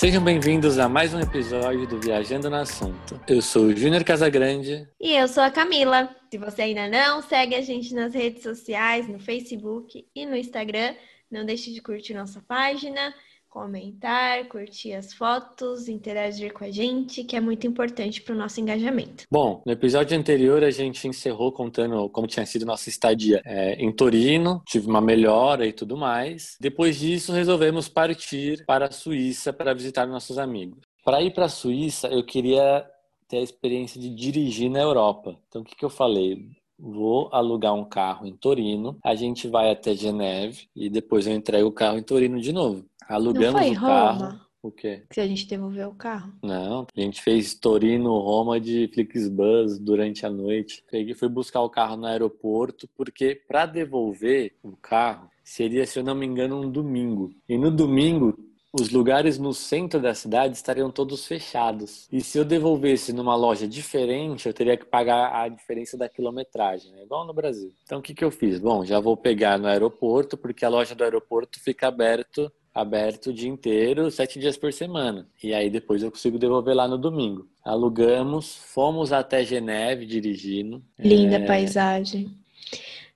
Sejam bem-vindos a mais um episódio do Viajando no Assunto. Eu sou o Júnior Casagrande. E eu sou a Camila. Se você ainda não segue a gente nas redes sociais, no Facebook e no Instagram, não deixe de curtir nossa página comentar, curtir as fotos, interagir com a gente, que é muito importante para o nosso engajamento. Bom, no episódio anterior a gente encerrou contando como tinha sido nossa estadia é, em Torino, tive uma melhora e tudo mais. Depois disso, resolvemos partir para a Suíça para visitar nossos amigos. Para ir para a Suíça, eu queria ter a experiência de dirigir na Europa. Então, o que, que eu falei? vou alugar um carro em Torino, a gente vai até Geneve e depois eu entrego o carro em Torino de novo. Alugamos Não foi o Roma? carro. O quê? Que a gente devolveu o carro. Não, a gente fez Torino, Roma de Flixbus durante a noite. Peguei, fui buscar o carro no aeroporto, porque para devolver o carro seria, se eu não me engano, um domingo. E no domingo os lugares no centro da cidade estariam todos fechados. E se eu devolvesse numa loja diferente, eu teria que pagar a diferença da quilometragem, né? igual no Brasil. Então o que, que eu fiz? Bom, já vou pegar no aeroporto, porque a loja do aeroporto fica aberto aberto o dia inteiro, sete dias por semana. E aí depois eu consigo devolver lá no domingo. Alugamos, fomos até Geneve dirigindo. Linda É, paisagem.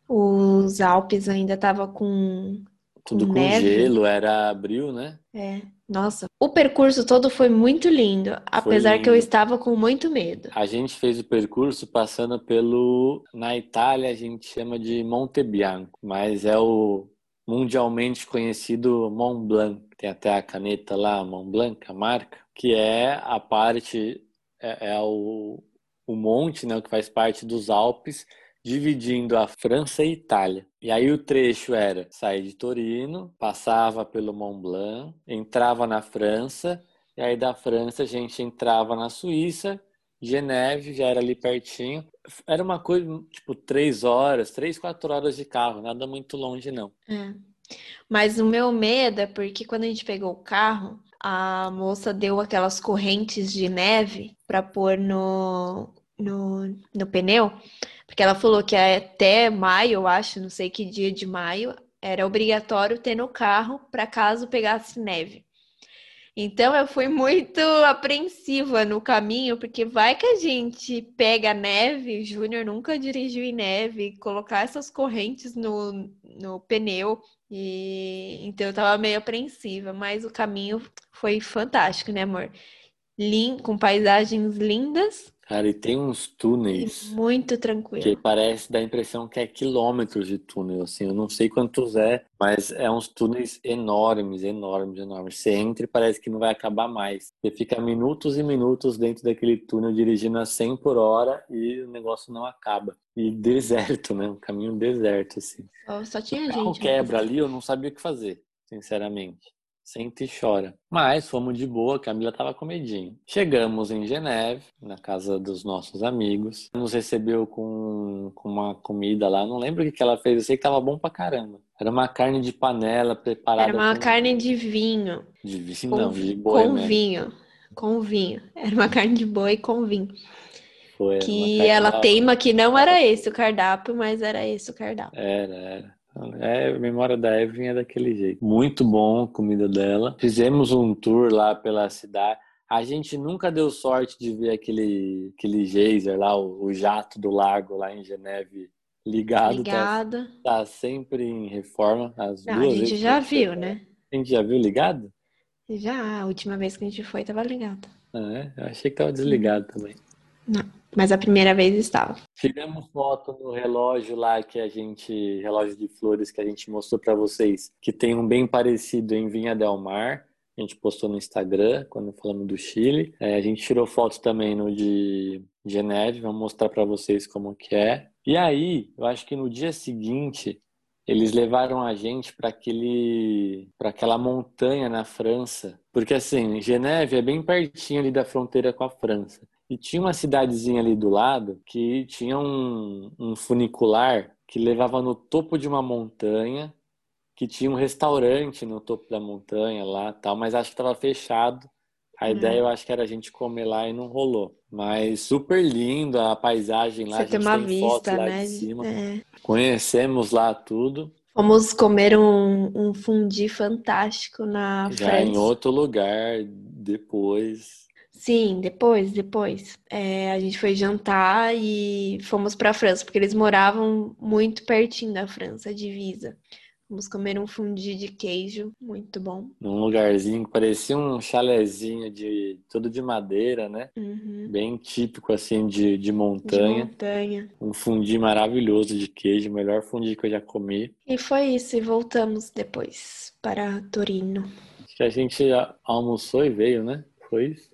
Os Alpes ainda tava com Tudo com neve. gelo, era abril, né? É, nossa, o percurso todo foi muito lindo, apesar que eu lindo. estava com muito medo. A gente fez o percurso passando pelo. Na Itália a gente chama de Monte Bianco, mas é o mundialmente conhecido Mont Blanc. Tem até a caneta lá, Mont Blanc, a marca, que é a parte, é, é o, o monte, né, que faz parte dos Alpes, dividindo a França e a Itália. E aí o trecho era sair de Torino, passava pelo Mont Blanc, entrava na França, e aí da França a gente entrava na Suíça Geneve já era ali pertinho. Era uma coisa, tipo, três horas, três, quatro horas de carro, nada muito longe, não. É. Mas o meu medo é porque quando a gente pegou o carro, a moça deu aquelas correntes de neve para pôr no, no, no pneu, porque ela falou que até maio, eu acho, não sei que dia de maio, era obrigatório ter no carro para caso pegasse neve. Então eu fui muito apreensiva no caminho, porque vai que a gente pega neve, Júnior nunca dirigiu em neve, colocar essas correntes no, no pneu, e então eu tava meio apreensiva, mas o caminho foi fantástico, né, amor? Lin, com paisagens lindas Cara, e tem uns e túneis muito que tranquilo. parece dar a impressão que é quilômetros de túnel, assim, eu não sei quantos é, mas é uns túneis enormes, enormes, enormes. Você entra e parece que não vai acabar mais. Você fica minutos e minutos dentro daquele túnel dirigindo a 100 por hora e o negócio não acaba. E deserto, né? Um caminho deserto, assim. Só, só tinha O carro gente. quebra ali, eu não sabia o que fazer, sinceramente. Senta e chora. Mas fomos de boa, Camila tava com medinho. Chegamos em Geneve, na casa dos nossos amigos. Nos recebeu com, com uma comida lá. Não lembro o que, que ela fez, eu sei que tava bom pra caramba. Era uma carne de panela preparada Era uma com... carne de vinho, de vinho, com, não, de boi com mesmo. vinho, com vinho. Era uma carne de boi com vinho. Foi, Que ela teima que não era esse o cardápio, mas era esse o cardápio. Era, era. É, a memória da Evelyn é daquele jeito. Muito bom a comida dela. Fizemos um tour lá pela cidade. A gente nunca deu sorte de ver aquele, aquele geyser lá, o, o jato do lago lá em Geneve ligado. Tá, Ligado. tá sempre em reforma. As Não, a duas gente vezes já que foi, viu, né? A gente já viu ligado? Já, a última vez que a gente foi, tava ligado. Ah, é? Eu achei que tava desligado também. Mas a primeira vez estava. Tiramos foto no relógio lá que a gente, relógio de flores que a gente mostrou para vocês, que tem um bem parecido em Vinha del Mar. A gente postou no Instagram quando falamos do Chile. É, a gente tirou foto também no de Geneve, vamos mostrar para vocês como que é. E aí, eu acho que no dia seguinte eles levaram a gente para aquele, para aquela montanha na França, porque assim, Geneve é bem pertinho ali da fronteira com a França. E tinha uma cidadezinha ali do lado que tinha um, um funicular que levava no topo de uma montanha, que tinha um restaurante no topo da montanha lá, tal, mas acho que estava fechado. A Hum. ideia eu acho que era a gente comer lá e não rolou. Mas super lindo a paisagem lá, Você a tem gente uma tem foto vista, lá né? de cima. É. Conhecemos lá tudo. Fomos comer um, um fundi fantástico na Já em França. outro lugar, depois. Sim, depois, depois. É, a gente foi jantar e fomos para a França, porque eles moravam muito pertinho da França, divisa. Vamos comer um fundi de queijo, muito bom. Num lugarzinho que parecia um chalezinho de todo de madeira, né? Uhum. Bem típico assim de, de montanha. De montanha. Um fundi maravilhoso de queijo, o melhor fundi que eu já comi. E foi isso, e voltamos depois para Torino. Acho que a gente almoçou e veio, né? Foi isso?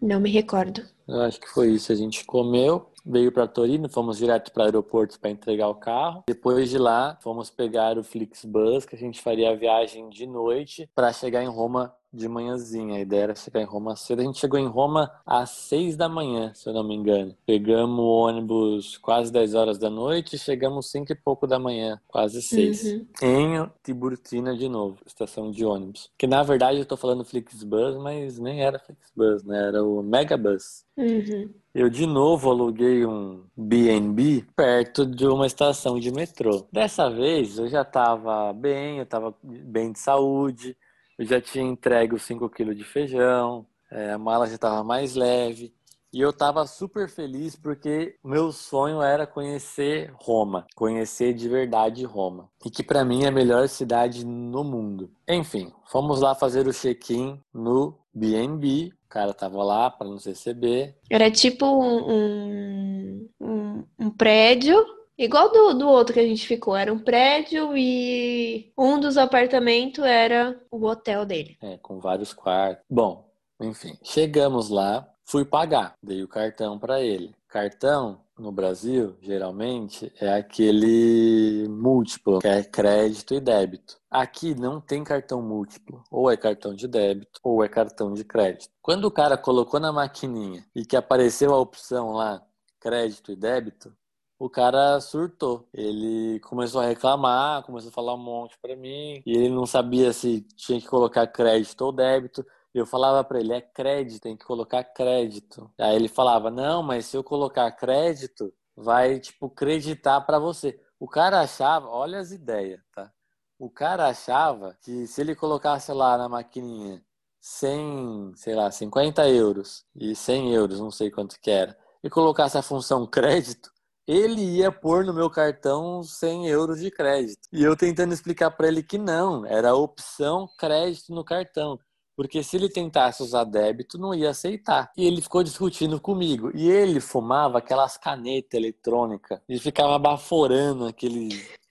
Não me recordo. Eu acho que foi isso. A gente comeu, veio para Torino, fomos direto para o aeroporto para entregar o carro. Depois de lá, fomos pegar o Flixbus, que a gente faria a viagem de noite para chegar em Roma de manhãzinha. A ideia era chegar em Roma cedo. A gente chegou em Roma às seis da manhã, se eu não me engano. Pegamos o ônibus quase 10 horas da noite e chegamos cinco e pouco da manhã, quase seis. Uhum. Em Tiburtina de novo, estação de ônibus. Que na verdade eu tô falando Flixbus, mas nem era Flixbus, né? Era o Megabus. Uhum. Eu de novo aluguei um B&B perto de uma estação de metrô. Dessa vez eu já estava bem, eu estava bem de saúde, eu já tinha entregue os 5 quilos de feijão, é, a mala já estava mais leve. E eu estava super feliz porque meu sonho era conhecer Roma, conhecer de verdade Roma. E que para mim é a melhor cidade no mundo. Enfim, fomos lá fazer o check-in no B&B. O cara tava lá para nos receber. Era tipo um, um, um prédio Igual do, do outro que a gente ficou, era um prédio e um dos apartamentos era o hotel dele. É, com vários quartos. Bom, enfim, chegamos lá, fui pagar, dei o cartão para ele. Cartão no Brasil, geralmente, é aquele múltiplo, que é crédito e débito. Aqui não tem cartão múltiplo, ou é cartão de débito, ou é cartão de crédito. Quando o cara colocou na maquininha e que apareceu a opção lá, crédito e débito, o cara surtou. Ele começou a reclamar, começou a falar um monte para mim, e ele não sabia se tinha que colocar crédito ou débito. Eu falava para ele, é crédito, tem que colocar crédito. Aí ele falava, não, mas se eu colocar crédito, vai, tipo, creditar para você. O cara achava, olha as ideias, tá? O cara achava que se ele colocasse lá na maquininha 100, sei lá, 50 euros e 100 euros, não sei quanto que era, e colocasse a função crédito, ele ia pôr no meu cartão 100 euros de crédito. E eu tentando explicar para ele que não, era opção crédito no cartão. Porque se ele tentasse usar débito, não ia aceitar. E ele ficou discutindo comigo. E ele fumava aquelas canetas eletrônicas. Ele ficava baforando aquele,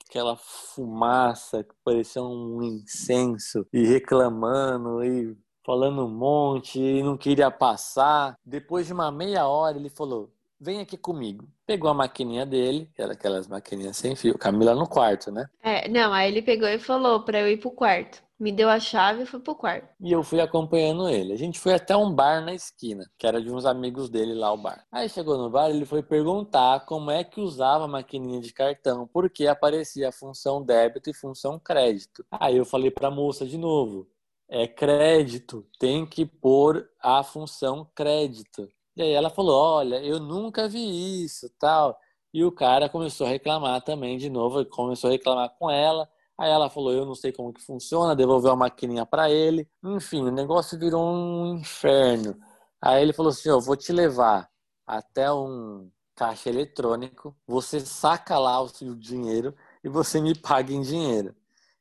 aquela fumaça que parecia um incenso. E reclamando e falando um monte. E não queria passar. Depois de uma meia hora, ele falou: Vem aqui comigo. Pegou a maquininha dele, era aquelas maquininhas sem fio. Camila no quarto, né? É, não, aí ele pegou e falou pra eu ir pro quarto. Me deu a chave e foi pro quarto. E eu fui acompanhando ele. A gente foi até um bar na esquina, que era de uns amigos dele lá, o bar. Aí chegou no bar, ele foi perguntar como é que usava a maquininha de cartão, porque aparecia a função débito e função crédito. Aí eu falei pra moça de novo: é crédito, tem que pôr a função crédito. E aí ela falou: Olha, eu nunca vi isso, tal. E o cara começou a reclamar também de novo, começou a reclamar com ela. Aí ela falou: Eu não sei como que funciona, devolveu a maquininha para ele. Enfim, o negócio virou um inferno. Aí ele falou assim: Eu vou te levar até um caixa eletrônico, você saca lá o seu dinheiro e você me paga em dinheiro.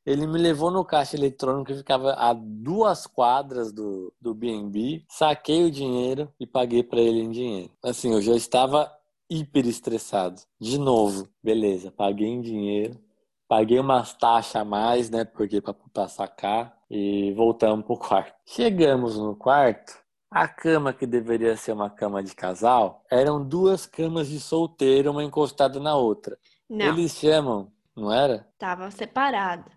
Ele me levou no caixa eletrônico que ficava a duas quadras do, do BNB, saquei o dinheiro e paguei para ele em dinheiro. Assim, eu já estava hiper estressado. De novo, beleza, paguei em dinheiro, paguei umas taxas a mais, né, porque para sacar e voltamos pro quarto. Chegamos no quarto, a cama que deveria ser uma cama de casal, eram duas camas de solteiro, uma encostada na outra. Não. Eles chamam, não era? Tava separado.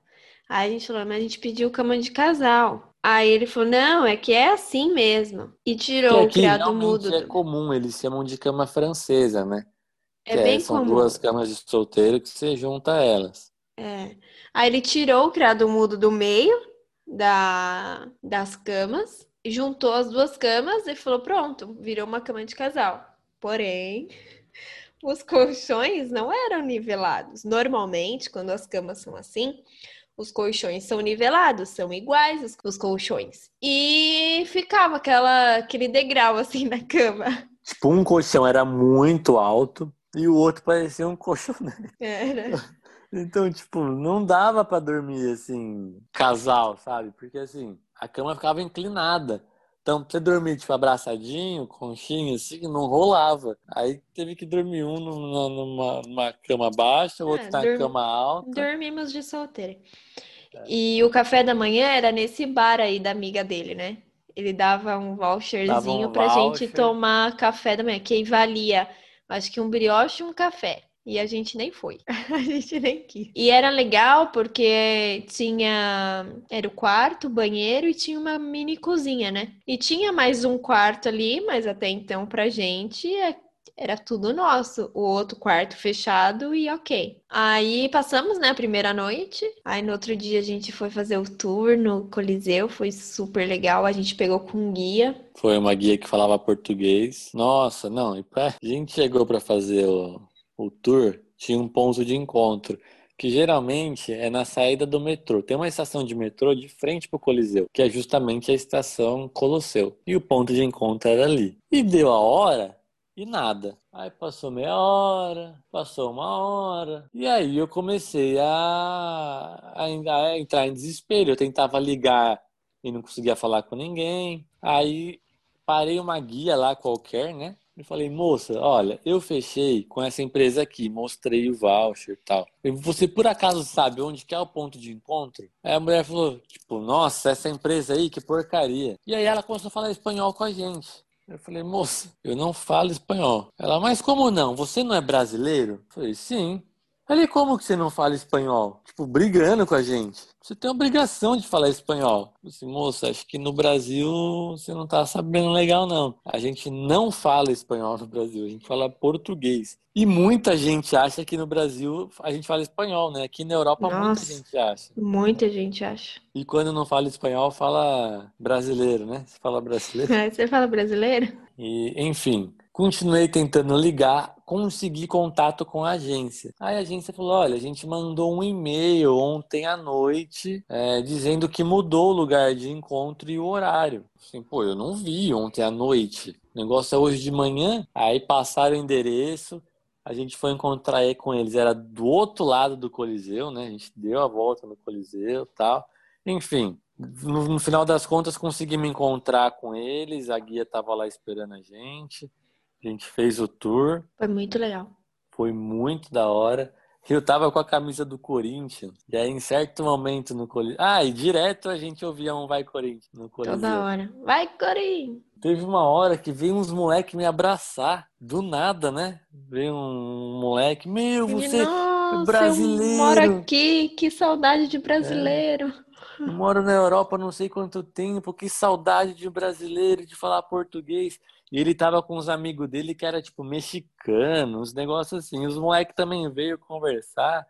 Aí a gente falou, mas a gente pediu cama de casal. Aí ele falou, não, é que é assim mesmo. E tirou o criado mudo. É comum, eles chamam de cama francesa, né? É que bem é, são comum. duas camas de solteiro que você junta elas. É. Aí ele tirou o criado mudo do meio da, das camas, juntou as duas camas e falou: pronto, virou uma cama de casal. Porém, os colchões não eram nivelados. Normalmente, quando as camas são assim, os colchões são nivelados, são iguais os, os colchões. E ficava aquela, aquele degrau assim na cama. Tipo, um colchão era muito alto e o outro parecia um colchão. Era. Então, tipo, não dava para dormir assim, casal, sabe? Porque assim, a cama ficava inclinada. Então, pra você dormir, tipo, abraçadinho, conchinha, assim, não rolava. Aí teve que dormir um numa, numa, numa cama baixa, o outro é, na dormi... cama alta. Dormimos de solteira. É. E o café da manhã era nesse bar aí da amiga dele, né? Ele dava um voucherzinho dava um pra voucher. gente tomar café da manhã, que valia, acho que um brioche e um café. E a gente nem foi. a gente nem quis. E era legal porque tinha. Era o quarto, o banheiro e tinha uma mini cozinha, né? E tinha mais um quarto ali, mas até então pra gente é, era tudo nosso. O outro quarto fechado e ok. Aí passamos, né, a primeira noite. Aí no outro dia a gente foi fazer o tour no Coliseu. Foi super legal. A gente pegou com guia. Foi uma guia que falava português. Nossa, não. E a gente chegou para fazer o o tour tinha um ponto de encontro, que geralmente é na saída do metrô. Tem uma estação de metrô de frente para o Coliseu, que é justamente a estação Colosseu. E o ponto de encontro era ali. E deu a hora e nada. Aí passou meia hora, passou uma hora. E aí eu comecei a, a, entrar em desespero. Eu tentava ligar e não conseguia falar com ninguém. Aí parei uma guia lá qualquer, né? Eu falei, moça, olha, eu fechei com essa empresa aqui, mostrei o voucher e tal. Você por acaso sabe onde que é o ponto de encontro? Aí a mulher falou, tipo, nossa, essa empresa aí, que porcaria. E aí ela começou a falar espanhol com a gente. Eu falei, moça, eu não falo espanhol. Ela, mas como não? Você não é brasileiro? Eu falei, sim. Falei, como que você não fala espanhol? Tipo, brigando com a gente. Você tem obrigação de falar espanhol. Disse, moça, acho que no Brasil você não tá sabendo legal, não. A gente não fala espanhol no Brasil, a gente fala português. E muita gente acha que no Brasil a gente fala espanhol, né? Aqui na Europa Nossa, muita gente acha. Muita gente acha. E quando não fala espanhol, fala brasileiro, né? Você fala brasileiro? É, você fala brasileiro? E, enfim, continuei tentando ligar, consegui contato com a agência. Aí a agência falou: olha, a gente mandou um e-mail ontem à noite é, dizendo que mudou o lugar de encontro e o horário. Assim, pô, eu não vi ontem à noite. O negócio é hoje de manhã. Aí passaram o endereço. A gente foi encontrar aí com eles. Era do outro lado do Coliseu, né? A gente deu a volta no Coliseu tal. Enfim, no, no, final das contas, consegui me encontrar com eles. A guia estava lá esperando a gente. A gente fez o tour. Foi muito legal. Foi muito da hora. Eu tava com a camisa do Corinthians. E aí, em certo momento no Coliseu. Ah, e direto a gente ouvia um Vai Corinthians no Coliseu. Toda hora. Vai Corinthians! Teve uma hora que veio uns moleques me abraçar. Do nada, né? Veio um moleque. Meu, você Nossa, é brasileiro. Eu moro aqui. Que saudade de brasileiro. É. Eu moro na Europa não sei quanto tempo. Que saudade de brasileiro, de falar português. E ele tava com os amigos dele que era tipo mexicano, uns negócios assim. Os moleques também veio conversar.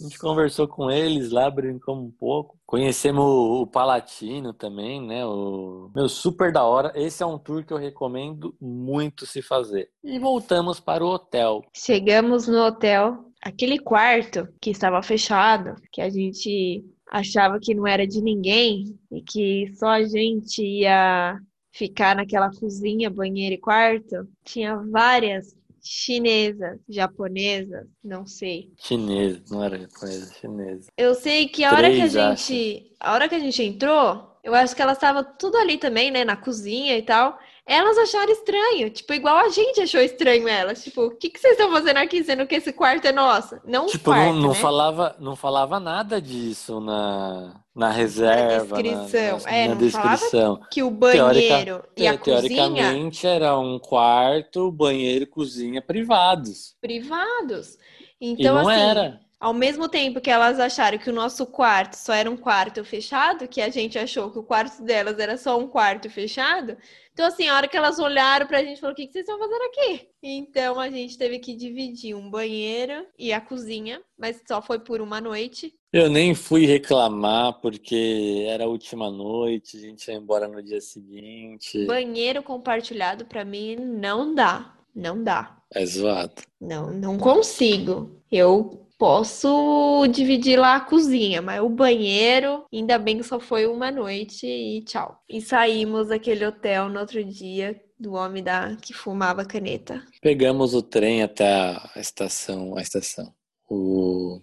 A gente conversou com eles lá, brincamos um pouco. Conhecemos o Palatino também, né? O meu super da hora. Esse é um tour que eu recomendo muito se fazer. E voltamos para o hotel. Chegamos no hotel, aquele quarto que estava fechado, que a gente achava que não era de ninguém e que só a gente ia ficar naquela cozinha, banheiro e quarto, tinha várias chinesas, japonesas, não sei. Chinesa, não era japonesa, chinesa. Eu sei que a hora que a gente, a hora que a gente entrou, eu acho que elas estavam tudo ali também, né, na cozinha e tal elas acharam estranho, tipo, igual a gente achou estranho elas. Tipo, o que, que vocês estão fazendo aqui, sendo que esse quarto é nosso? Não tipo, quarto, não, não né? falava, não falava nada disso na, na reserva, na descrição. Na, na, é, na não descrição. que o banheiro e a teoricamente cozinha... era um quarto, banheiro e cozinha privados. Privados. Então, e não assim, era. Ao mesmo tempo que elas acharam que o nosso quarto só era um quarto fechado, que a gente achou que o quarto delas era só um quarto fechado, então, assim, a hora que elas olharam pra gente, falou: o que, que vocês estão fazendo aqui? Então, a gente teve que dividir um banheiro e a cozinha, mas só foi por uma noite. Eu nem fui reclamar porque era a última noite, a gente ia embora no dia seguinte. Banheiro compartilhado para mim não dá, não dá. É zoado. Não, não consigo. Eu posso dividir lá a cozinha, mas o banheiro, ainda bem que só foi uma noite e tchau. E saímos daquele hotel no outro dia do homem da que fumava caneta. Pegamos o trem até a estação, a estação, o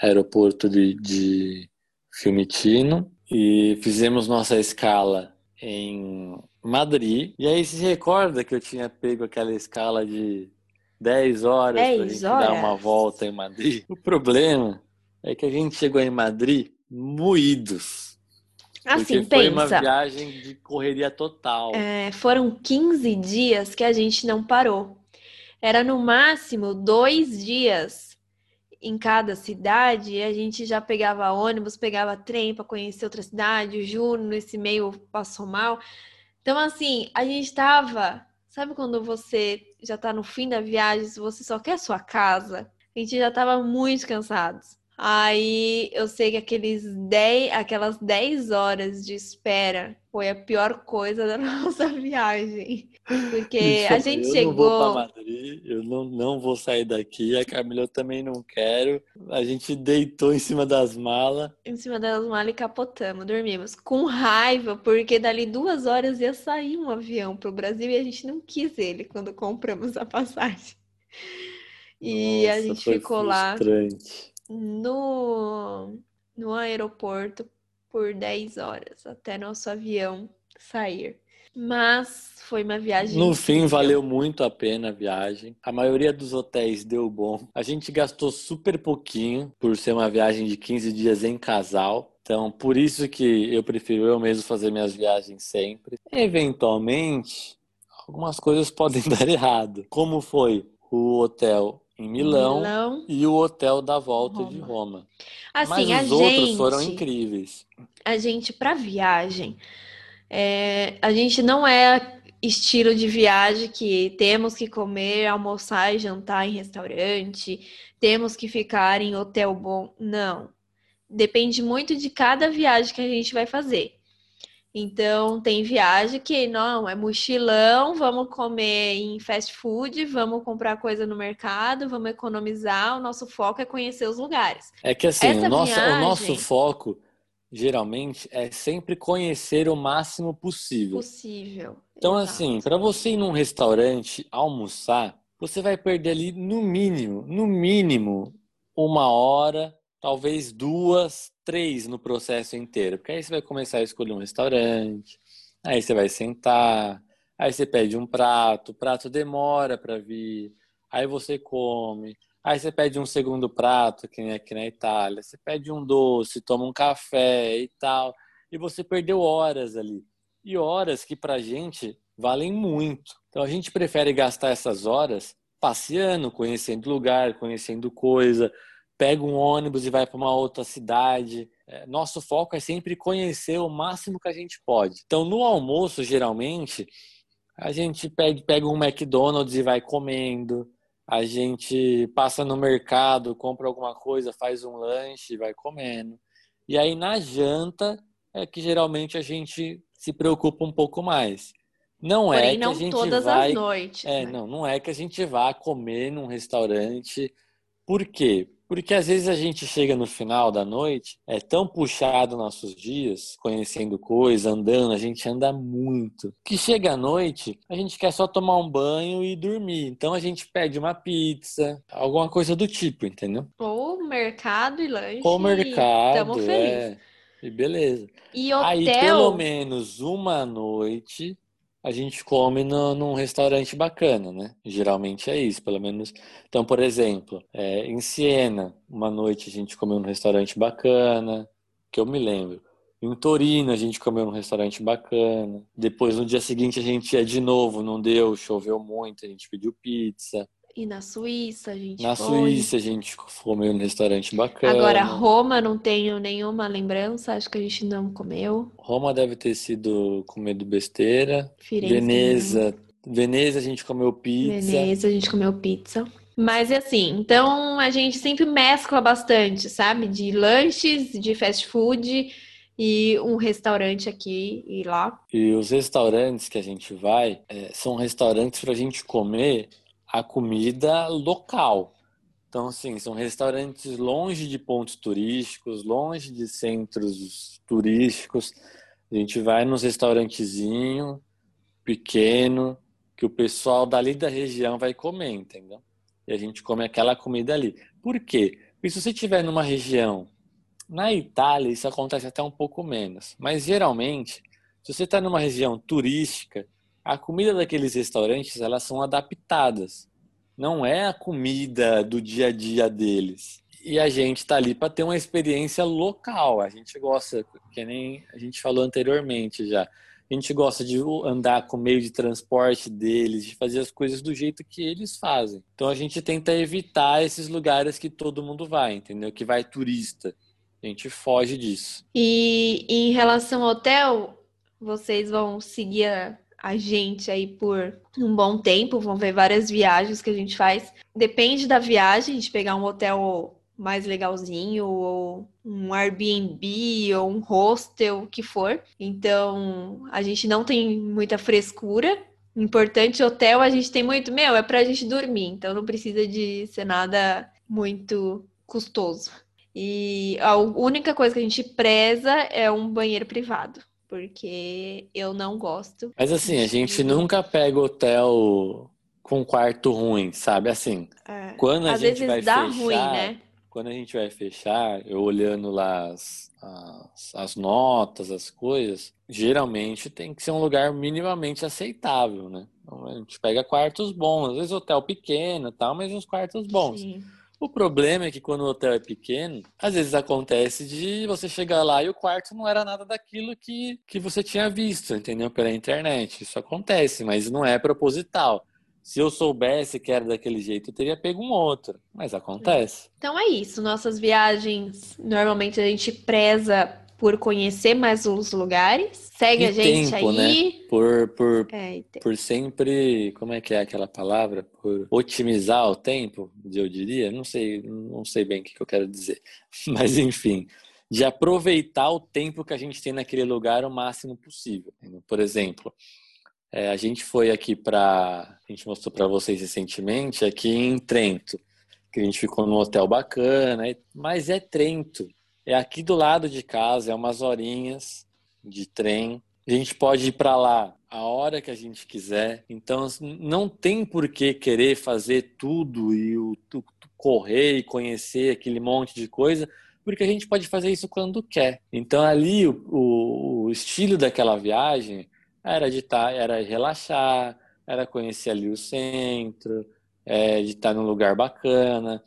aeroporto de, de Fiumicino e fizemos nossa escala em Madrid. E aí se recorda que eu tinha pego aquela escala de 10 horas para a gente horas. dar uma volta em Madrid? O problema é que a gente chegou em Madrid moídos. Assim, foi pensa. uma viagem de correria total. É, foram 15 dias que a gente não parou. Era no máximo dois dias em cada cidade. E a gente já pegava ônibus, pegava trem para conhecer outra cidade. O Juno, nesse meio, passou mal. Então, assim, a gente estava. Sabe quando você já está no fim da viagem, você só quer sua casa? A gente já estava muito cansados. Aí eu sei que aqueles 10, aquelas 10 horas de espera foi a pior coisa da nossa viagem. Porque a gente eu chegou. Eu não vou para Madrid, eu não, não vou sair daqui. A Camila eu também não quero. A gente deitou em cima das malas. Em cima das malas e capotamos, dormimos. Com raiva, porque dali duas horas ia sair um avião para o Brasil e a gente não quis ele quando compramos a passagem. E Nossa, a gente ficou frustrante. lá no, no aeroporto por 10 horas até nosso avião sair. Mas foi uma viagem. No fim, valeu muito a pena a viagem. A maioria dos hotéis deu bom. A gente gastou super pouquinho por ser uma viagem de 15 dias em casal. Então, por isso que eu prefiro eu mesmo fazer minhas viagens sempre. Eventualmente, algumas coisas podem dar errado. Como foi o hotel em Milão, Milão, e o hotel da volta Roma. de Roma. Assim, Mas os outros gente, foram incríveis. A gente, para viagem, é, a gente não é estilo de viagem que temos que comer, almoçar e jantar em restaurante, temos que ficar em hotel bom. Não. Depende muito de cada viagem que a gente vai fazer. Então, tem viagem que não, é mochilão, vamos comer em fast food, vamos comprar coisa no mercado, vamos economizar. O nosso foco é conhecer os lugares. É que assim, o nosso, viagem... o nosso foco geralmente é sempre conhecer o máximo possível. Possível. Então, Exato. assim, para você ir num restaurante almoçar, você vai perder ali no mínimo, no mínimo, uma hora, talvez duas, três no processo inteiro. Porque aí você vai começar a escolher um restaurante, aí você vai sentar, aí você pede um prato, o prato demora para vir, aí você come, aí você pede um segundo prato, que nem aqui na Itália, você pede um doce, toma um café e tal, e você perdeu horas ali. E horas que pra gente valem muito. Então a gente prefere gastar essas horas passeando, conhecendo lugar, conhecendo coisa, pega um ônibus e vai para uma outra cidade. É, nosso foco é sempre conhecer o máximo que a gente pode. Então, no almoço, geralmente, a gente pega, pega um McDonald's e vai comendo. A gente passa no mercado, compra alguma coisa, faz um lanche vai comendo. E aí, na janta, é que geralmente a gente se preocupa um pouco mais. Não é Porém, é que não a gente todas vai... as noites. É, né? não, não é que a gente vá comer num restaurante. Por quê? Porque às vezes a gente chega no final da noite, é tão puxado nossos dias, conhecendo coisa, andando, a gente anda muito, que chega à noite, a gente quer só tomar um banho e dormir. Então a gente pede uma pizza, alguma coisa do tipo, entendeu? Ou mercado e lanche. Ou mercado, tamo feliz. É, e beleza. E hotel... Aí pelo menos uma noite a gente come no, num restaurante bacana, né? Geralmente é isso, pelo menos. Então, por exemplo, é, em Siena, uma noite a gente comeu num restaurante bacana, que eu me lembro. Em Torino a gente comeu num restaurante bacana. Depois no dia seguinte a gente ia de novo, não deu, choveu muito, a gente pediu pizza. E na Suíça a gente Na foi. Suíça a gente comeu num restaurante bacana. Agora, Roma não tenho nenhuma lembrança, acho que a gente não comeu. Roma deve ter sido comendo besteira. Firenze Veneza. Veneza a gente comeu pizza. Veneza a gente comeu pizza. Mas é assim, então a gente sempre mescla bastante, sabe? De lanches, de fast food e um restaurante aqui e lá. E os restaurantes que a gente vai é, são restaurantes para a gente comer a comida local. Então, assim, são restaurantes longe de pontos turísticos, longe de centros turísticos. A gente vai nos restaurantezinho pequeno que o pessoal dali da região vai comer, entendeu? E a gente come aquela comida ali. Por quê? Porque se você estiver numa região, na Itália isso acontece até um pouco menos, mas geralmente, se você está numa região turística, a comida daqueles restaurantes elas são adaptadas não é a comida do dia a dia deles. E a gente está ali para ter uma experiência local. A gente gosta, que nem a gente falou anteriormente já. A gente gosta de andar com o meio de transporte deles, de fazer as coisas do jeito que eles fazem. Então a gente tenta evitar esses lugares que todo mundo vai, entendeu? Que vai turista. A gente foge disso. E em relação ao hotel, vocês vão seguir a gente aí por um bom tempo, vão ver várias viagens que a gente faz. Depende da viagem, de pegar um hotel mais legalzinho, ou um Airbnb, ou um hostel, o que for. Então, a gente não tem muita frescura. Importante, hotel a gente tem muito, meu, é pra gente dormir, então não precisa de ser nada muito custoso. E a única coisa que a gente preza é um banheiro privado porque eu não gosto. Mas assim, a gente nunca pega hotel com quarto ruim, sabe? Assim, é. quando a Às gente vai fechar, ruim, né? quando a gente vai fechar, eu olhando lá as, as, as, notas, as coisas, geralmente tem que ser um lugar minimamente aceitável, né? Então, a gente pega quartos bons, às vezes hotel pequeno e tal, mas uns quartos bons. Sim. O problema é que quando o hotel é pequeno, às vezes acontece de você chegar lá e o quarto não era nada daquilo que, que você tinha visto, entendeu? Pela internet. Isso acontece, mas não é proposital. Se eu soubesse que era daquele jeito, eu teria pego um outro. Mas acontece. Então é isso. Nossas viagens, normalmente a gente preza por conhecer mais os lugares. Segue e a gente tempo, aí. Né? Por, por, é, por sempre. Como é que é aquela palavra? Por otimizar o tempo, eu diria. Não sei, não sei bem o que eu quero dizer. Mas enfim. De aproveitar o tempo que a gente tem naquele lugar o máximo possível. Por exemplo, é, a gente foi aqui para. A gente mostrou para vocês recentemente, aqui em Trento, que a gente ficou num hotel bacana, mas é Trento é aqui do lado de casa, é umas horinhas de trem. A gente pode ir para lá a hora que a gente quiser. Então não tem por que querer fazer tudo e o, correr e conhecer aquele monte de coisa, porque a gente pode fazer isso quando quer. Então ali o, o, o estilo daquela viagem era de estar, tá, era relaxar, era conhecer ali o centro, é, de estar num lugar bacana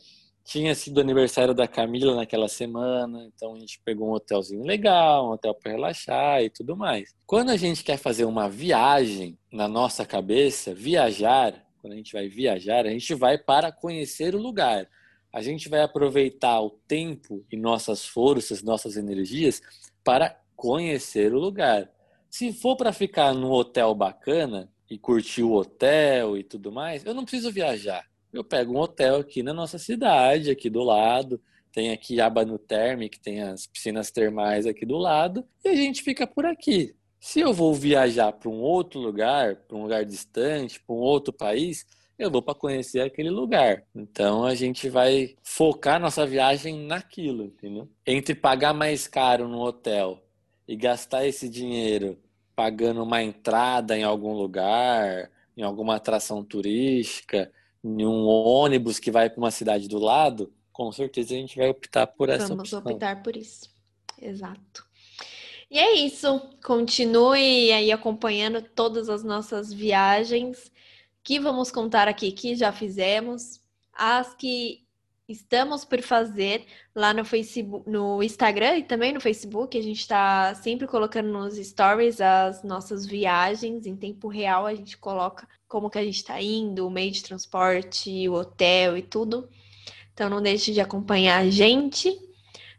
tinha sido aniversário da Camila naquela semana, então a gente pegou um hotelzinho legal, um hotel para relaxar e tudo mais. Quando a gente quer fazer uma viagem na nossa cabeça, viajar, quando a gente vai viajar, a gente vai para conhecer o lugar. A gente vai aproveitar o tempo e nossas forças, nossas energias para conhecer o lugar. Se for para ficar num hotel bacana e curtir o hotel e tudo mais, eu não preciso viajar eu pego um hotel aqui na nossa cidade, aqui do lado. Tem aqui Abanu Terme, que tem as piscinas termais aqui do lado, e a gente fica por aqui. Se eu vou viajar para um outro lugar, para um lugar distante, para um outro país, eu vou para conhecer aquele lugar. Então a gente vai focar nossa viagem naquilo, entendeu? Entre pagar mais caro no hotel e gastar esse dinheiro pagando uma entrada em algum lugar, em alguma atração turística, em um ônibus que vai para uma cidade do lado, com certeza a gente vai optar por essa Vamos opção. optar por isso. Exato. E é isso. Continue aí acompanhando todas as nossas viagens que vamos contar aqui, que já fizemos, as que estamos por fazer lá no Facebook, no Instagram e também no Facebook. A gente está sempre colocando nos stories as nossas viagens em tempo real. A gente coloca como que a gente está indo, o meio de transporte, o hotel e tudo. Então não deixe de acompanhar a gente.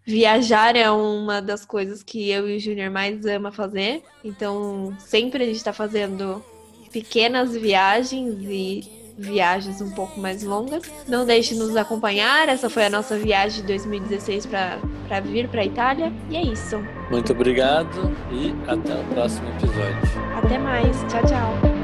Viajar é uma das coisas que eu e o Júnior mais ama fazer. Então sempre a gente está fazendo pequenas viagens e viagens um pouco mais longas. Não deixe de nos acompanhar. Essa foi a nossa viagem de 2016 para vir para a Itália. E é isso. Muito obrigado e até o próximo episódio. Até mais. Tchau, tchau.